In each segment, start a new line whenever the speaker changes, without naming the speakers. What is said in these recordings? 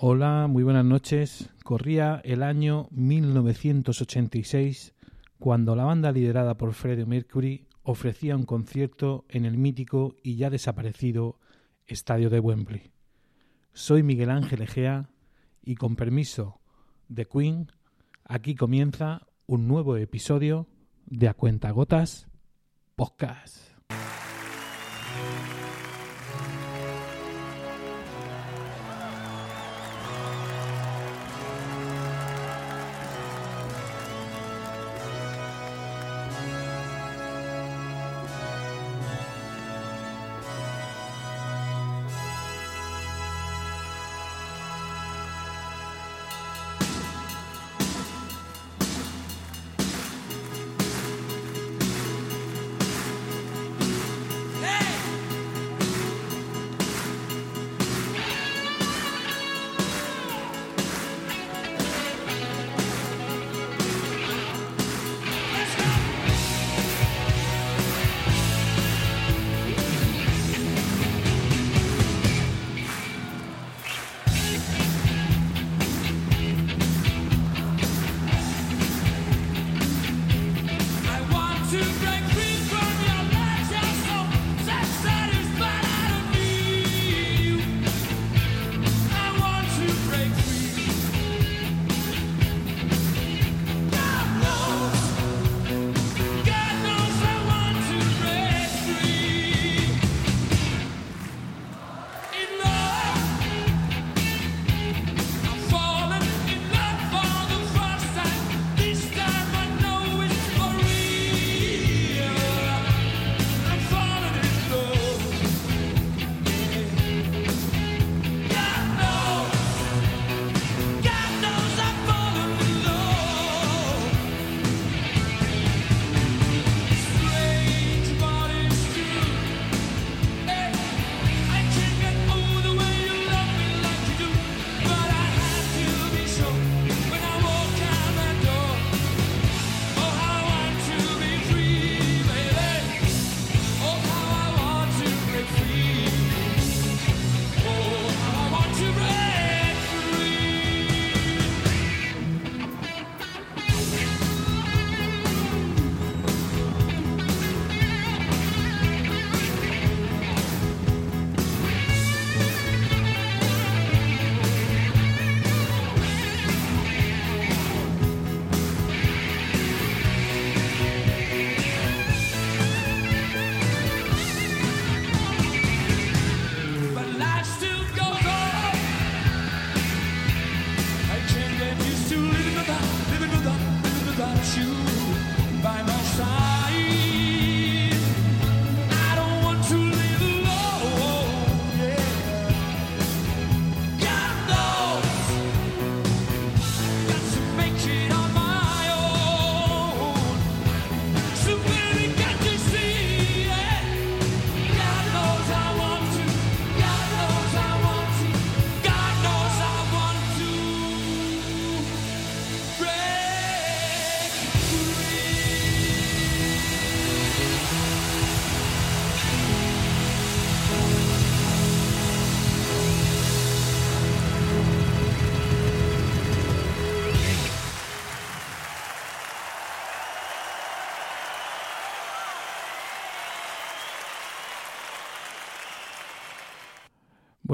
Hola, muy buenas noches. Corría el año 1986 cuando la banda liderada por Freddie Mercury ofrecía un concierto en el mítico y ya desaparecido Estadio de Wembley. Soy Miguel Ángel Egea y con permiso de Queen, aquí comienza un nuevo episodio de A Cuenta Gotas Podcast.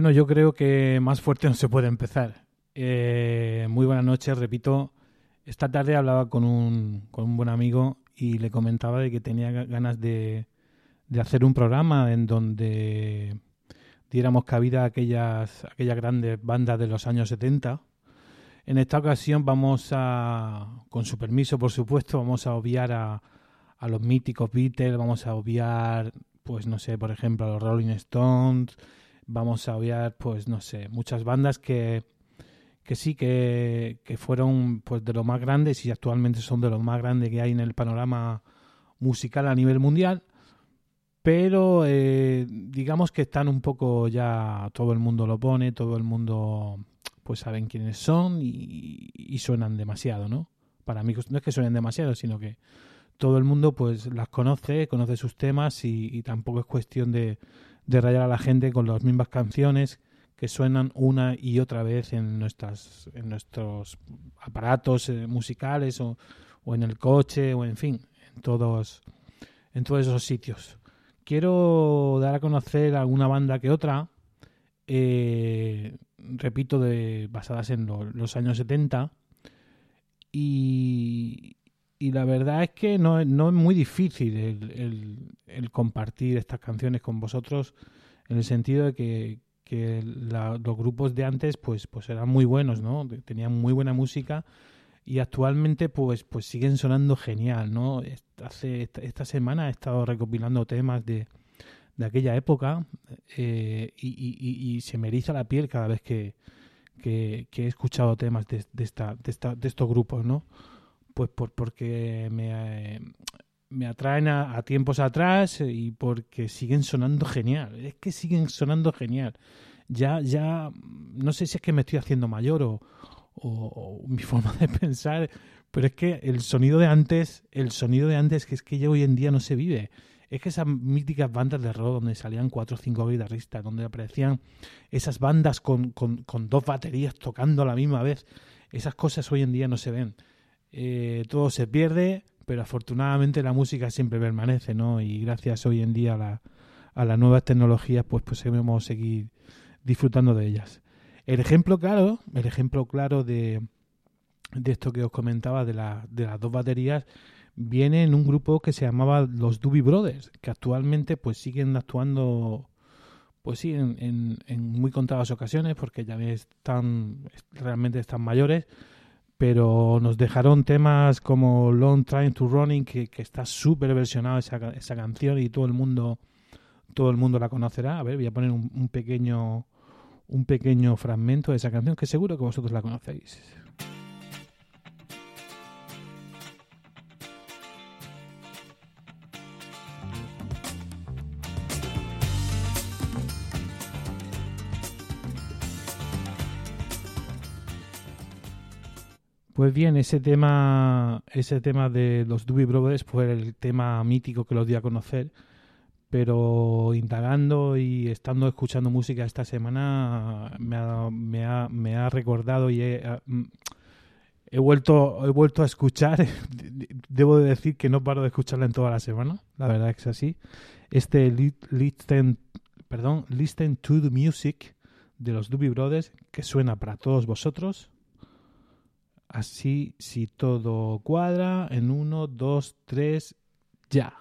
Bueno, yo creo que más fuerte no se puede empezar. Eh, muy buenas noches, repito. Esta tarde hablaba con un, con un buen amigo y le comentaba de que tenía ganas de, de hacer un programa en donde diéramos cabida a aquellas, aquellas grandes bandas de los años 70. En esta ocasión vamos a, con su permiso por supuesto, vamos a obviar a, a los míticos Beatles, vamos a obviar, pues no sé, por ejemplo, a los Rolling Stones, vamos a obviar, pues no sé, muchas bandas que, que sí, que, que fueron pues de lo más grandes y actualmente son de lo más grandes que hay en el panorama musical a nivel mundial, pero eh, digamos que están un poco ya, todo el mundo lo pone, todo el mundo pues saben quiénes son y, suenan demasiado, ¿no? Para mí no es que suenen demasiado, sino que todo el mundo pues las conoce, conoce sus temas y tampoco es cuestión de, de rayar a la gente con las mismas canciones que suenan una y otra vez en nuestras en nuestros aparatos eh, musicales o, o, en el coche o en fin en todos en todos esos sitios. Quiero dar a conocer alguna banda que otra eh, repito de basadas en los años 70 y, y la verdad es que no, no es muy difícil el, el, compartir estas canciones con vosotros en el sentido de que, que los grupos de antes pues pues eran muy buenos no tenían muy buena música y actualmente pues pues siguen sonando genial no hace esta, semana he estado recopilando temas de, de aquella época eh, y, se me eriza la piel cada vez que, que, he escuchado temas de, de, esta, de, esta, de estos grupos, ¿no? Pues por, porque me, me atraen a, tiempos atrás y porque siguen sonando genial. Es que siguen sonando genial. Ya, ya, no sé si es que me estoy haciendo mayor o, o, mi forma de pensar, pero es que el sonido de antes, el sonido de antes, que es que ya hoy en día no se vive es que esas míticas bandas de rock donde salían cuatro o cinco guitarristas, donde aparecían esas bandas con, con, dos baterías tocando a la misma vez, esas cosas hoy en día no se ven. Eh, todo se pierde, pero afortunadamente la música siempre permanece, ¿no? Y gracias hoy en día a, la, a las nuevas tecnologías, pues, pues podemos seguir disfrutando de ellas. El ejemplo claro, el ejemplo claro de, de esto que os comentaba de, la, de las dos baterías viene en un grupo que se llamaba los Doobie Brothers, que actualmente pues siguen actuando pues sí, en, en, muy contadas ocasiones, porque ya están, realmente están mayores, pero nos dejaron temas como Long Time to Running, que, está súper versionado esa, esa canción y todo el mundo todo el mundo la conocerá. A ver, voy a poner un, un pequeño un pequeño fragmento de esa canción que seguro que vosotros la conocéis. Pues bien, ese tema, ese tema de los Doobie Brothers fue el tema mítico que los di a conocer, pero indagando y estando escuchando música esta semana me ha, me ha, me ha recordado y he, mm, vuelto, he vuelto a escuchar, debo de decir que no paro de escucharla en toda la semana, la verdad es así, este Listen, perdón, Listen to the Music de los Doobie Brothers que suena para todos vosotros Así, si todo cuadra, en uno, dos, tres, ya.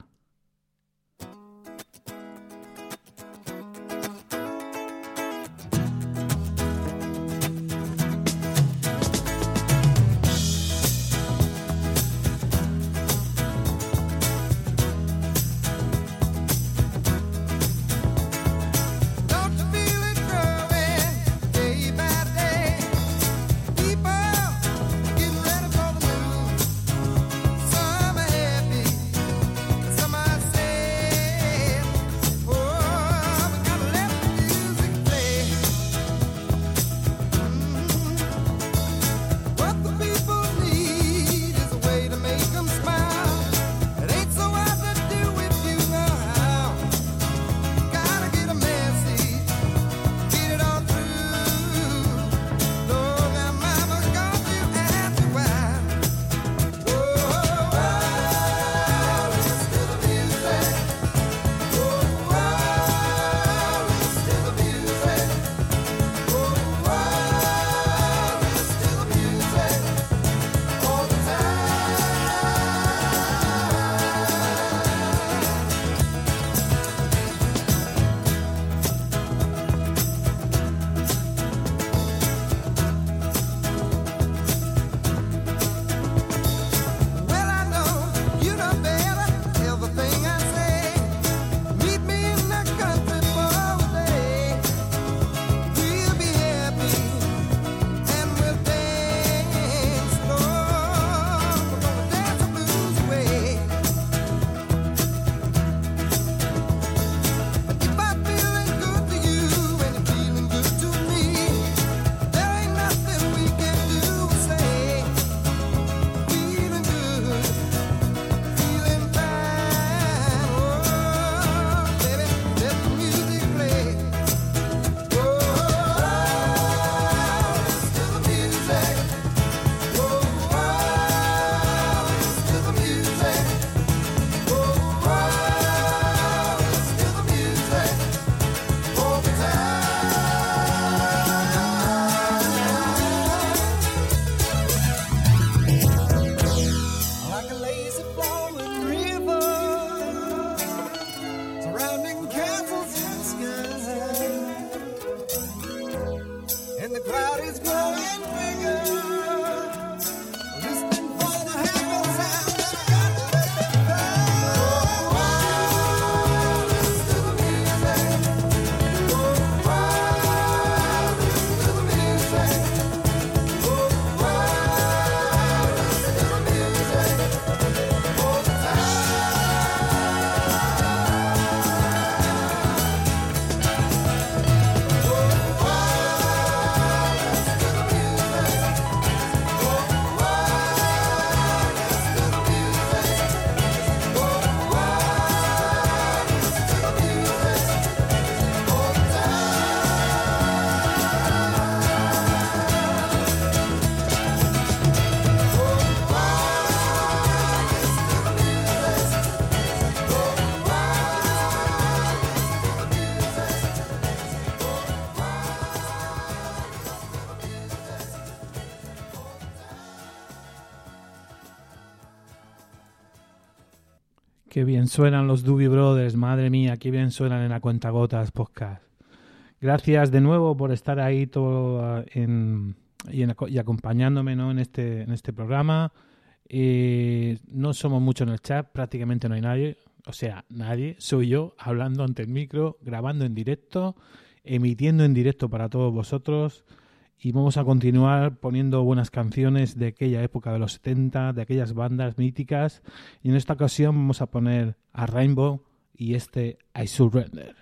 Suenan los Doobie Brothers, madre mía, qué bien suenan en la cuenta gotas podcast. Gracias de nuevo por estar ahí todo ah, en, y, acompañándome ¿no? en, este, en este programa. Eh, no somos muchos en el chat, prácticamente no hay nadie. O sea, nadie, soy yo hablando ante el micro, grabando en directo, emitiendo en directo para todos vosotros y vamos a continuar poniendo buenas canciones de aquella época de los 70, de aquellas bandas míticas. Y en esta ocasión vamos a poner a Rainbow y este I Surrender.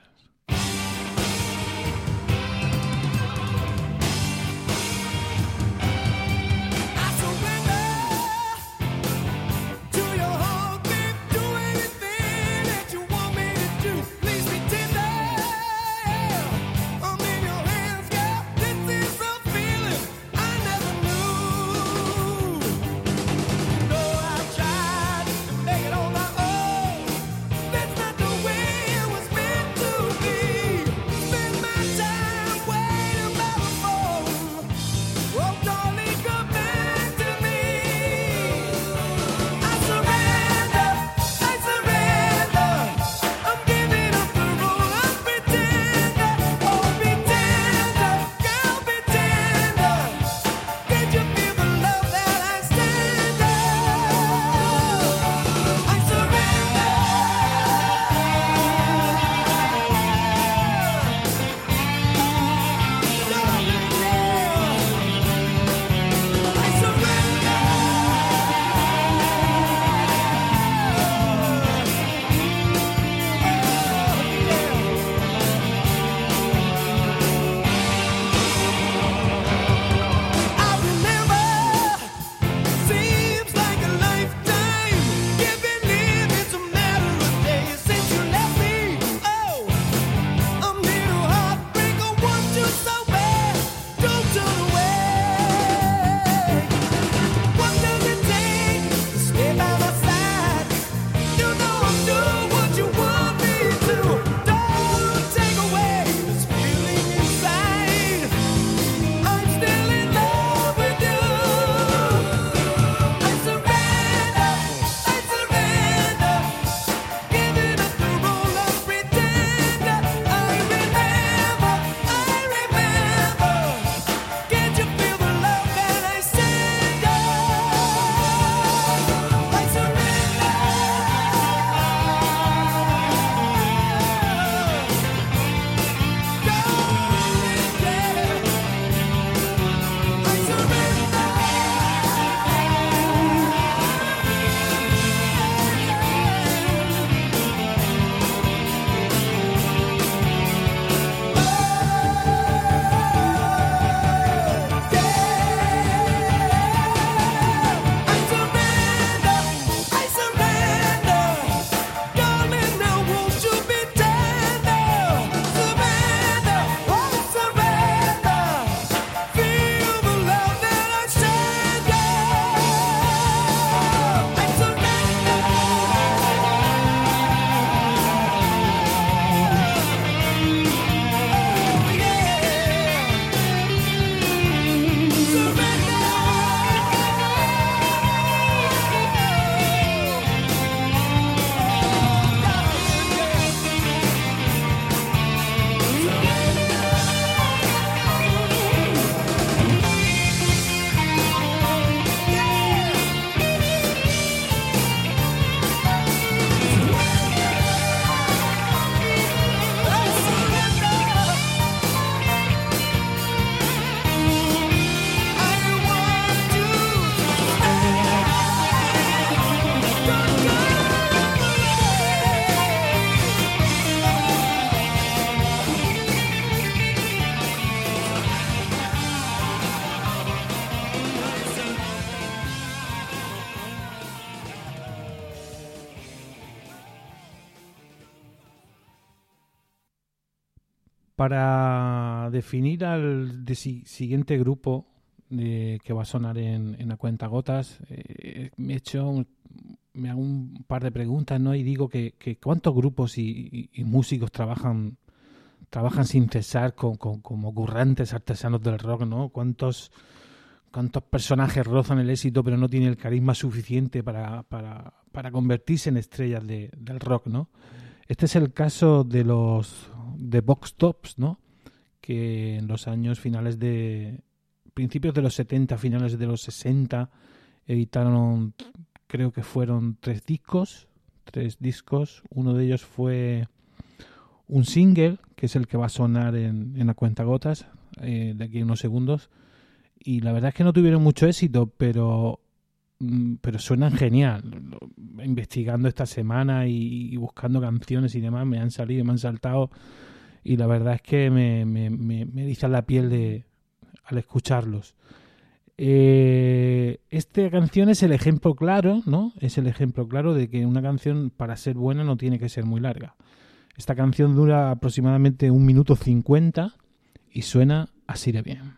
Para definir al siguiente grupo que va a sonar en, la cuenta gotas, eh, me he hecho me hago un par de preguntas, ¿no? Y digo que, cuántos grupos y, músicos trabajan trabajan sin cesar con, como currantes artesanos del rock, ¿no? ¿Cuántos, cuántos personajes rozan el éxito pero no tienen el carisma suficiente para, para, convertirse en estrellas de, del rock, ¿no? Este es el caso de los de Box Tops, ¿no? Que en los años finales de principios de los 70, finales de los 60 editaron creo que fueron tres discos, tres discos. Uno de ellos fue un single, que es el que va a sonar en, en la cuenta gotas, eh, de aquí a unos segundos. Y la verdad es que no tuvieron mucho éxito, pero pero suenan genial. Investigando esta semana y, buscando canciones y demás, me han salido, me han saltado y la verdad es que me, me, me, la piel de, al escucharlos. Eh, esta canción es el ejemplo claro, ¿no? Es el ejemplo claro de que una canción para ser buena no tiene que ser muy larga. Esta canción dura aproximadamente un minuto cincuenta y suena así de bien.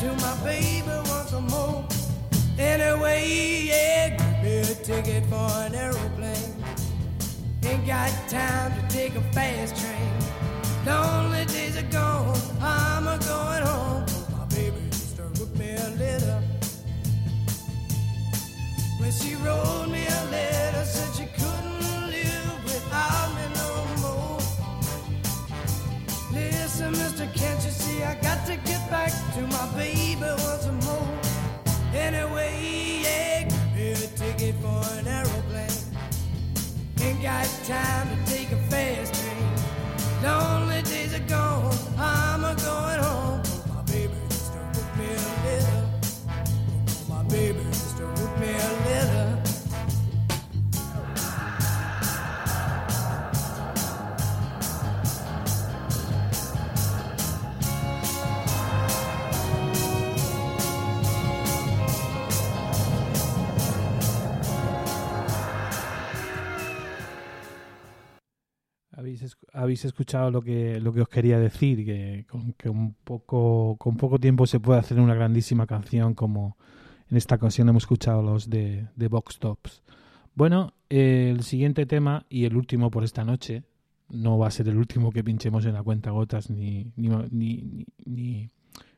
to my baby once more? Anyway, yeah, give me a ticket for an aeroplane. Ain't got time to take a fast train. Lonely days are gone, I'm a going home. My baby just wrote me a letter. When she wrote me a letter, time to take a fast train. Lonely days are gone, I'm a going home. Habéis, escuchado lo que, lo que os quería decir, que con que un poco, con poco tiempo se puede hacer una grandísima canción como en esta ocasión hemos escuchado los de, de Box Tops. Bueno, el siguiente tema y el último por esta noche, no va a ser el último que pinchemos en la cuenta gotas, ni, ni, ni, ni,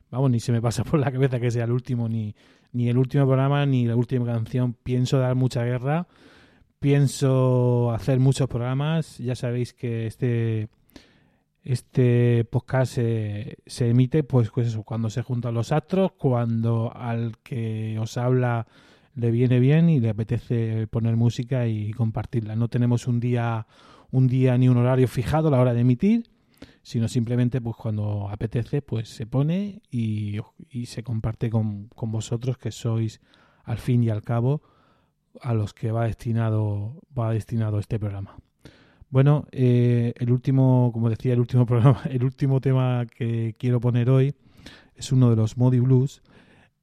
vamos, ni se me pasa por la cabeza que sea el último, ni, ni el último programa, ni la última canción. Pienso dar mucha guerra pienso hacer muchos programas. Ya sabéis que este este podcast se, se emite pues, pues cuando se juntan los astros, cuando al que os habla le viene bien y le apetece poner música y compartirla. No tenemos un día un día ni un horario fijado a la hora de emitir, sino simplemente pues cuando apetece pues se pone y, y se comparte con, con vosotros que sois al fin y al cabo a los que va destinado, va destinado este programa. Bueno, eh, el último, como decía, el último programa, el último tema que quiero poner hoy es uno de los Modi Blues.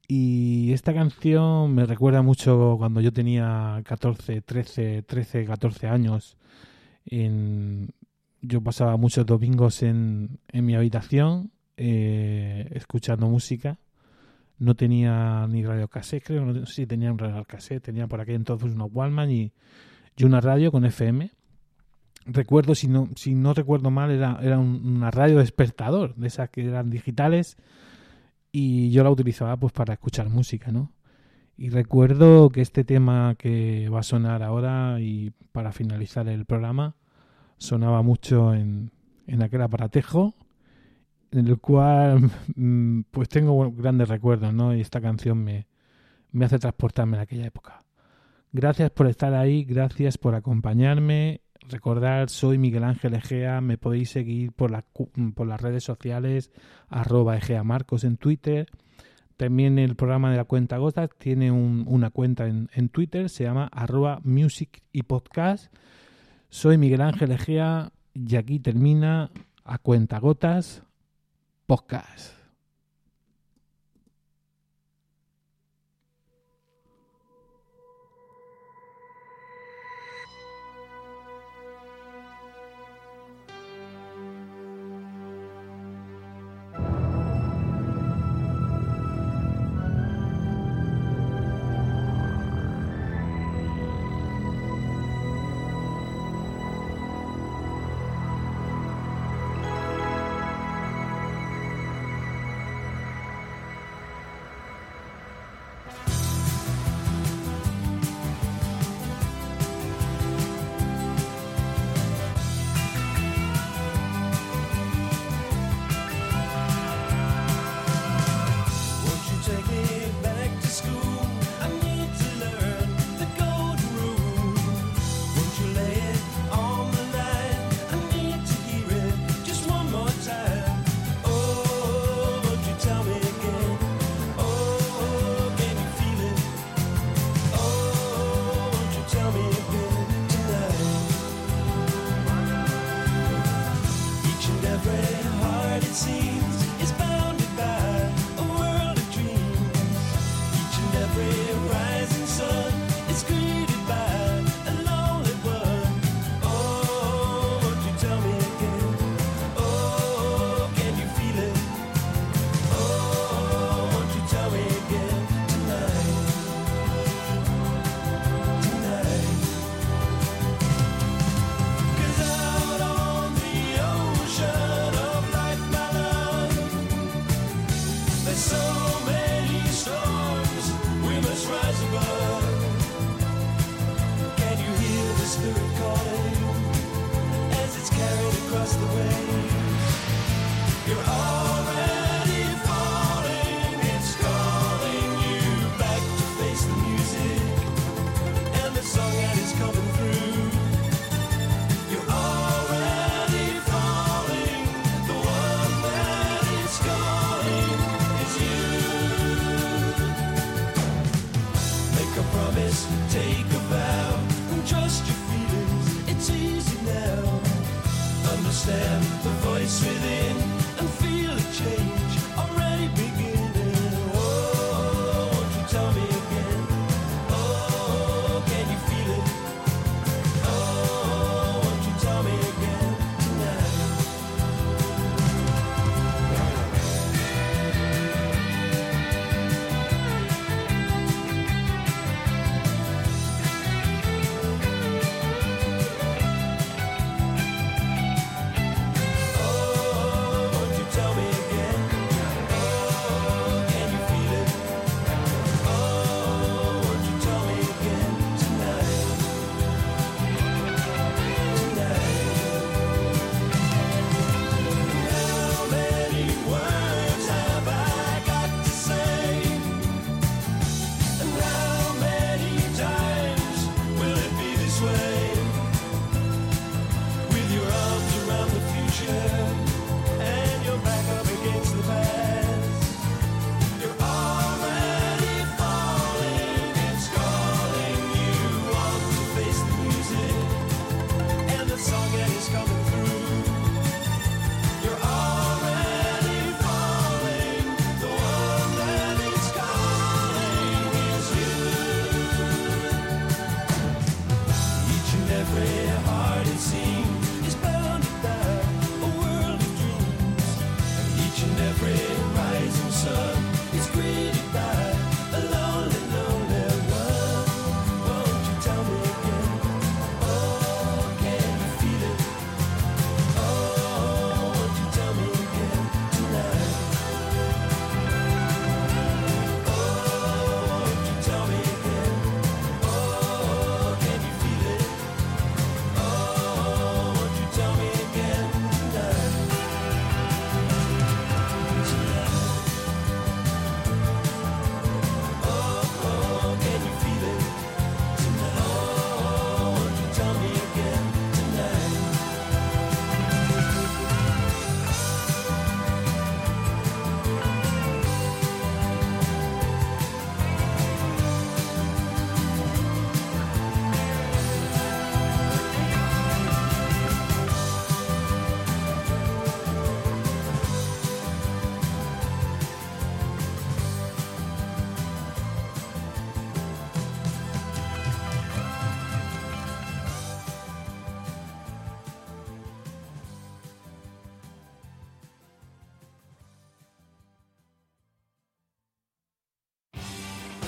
Y esta canción me recuerda mucho cuando yo tenía 14, 13, 13, 14 años. En, yo pasaba muchos domingos en, en mi habitación eh, escuchando música no tenía ni radio cassette, creo, no sé si tenía un radio cassette, tenía por aquí entonces unos Wallman y, y una radio con FM. Recuerdo, si no, si no recuerdo mal, era, era una radio despertador, de esas que eran digitales, y yo la utilizaba pues para escuchar música, ¿no? Y recuerdo que este tema que va a sonar ahora y para finalizar el programa sonaba mucho en, en aquel aparatejo en el cual mm, pues tengo grandes recuerdos, ¿no? Y esta canción me, me hace transportarme a aquella época. Gracias por estar ahí, gracias por acompañarme. Recordar, soy Miguel Ángel Egea, me podéis seguir por, la, por las redes sociales, arroba Egea Marcos en Twitter. También el programa de la cuenta Gotas tiene una cuenta en, en, Twitter, se llama arroba music y podcast. Soy Miguel Ángel Egea y aquí termina a cuenta Gotas podcast. the waves. You're all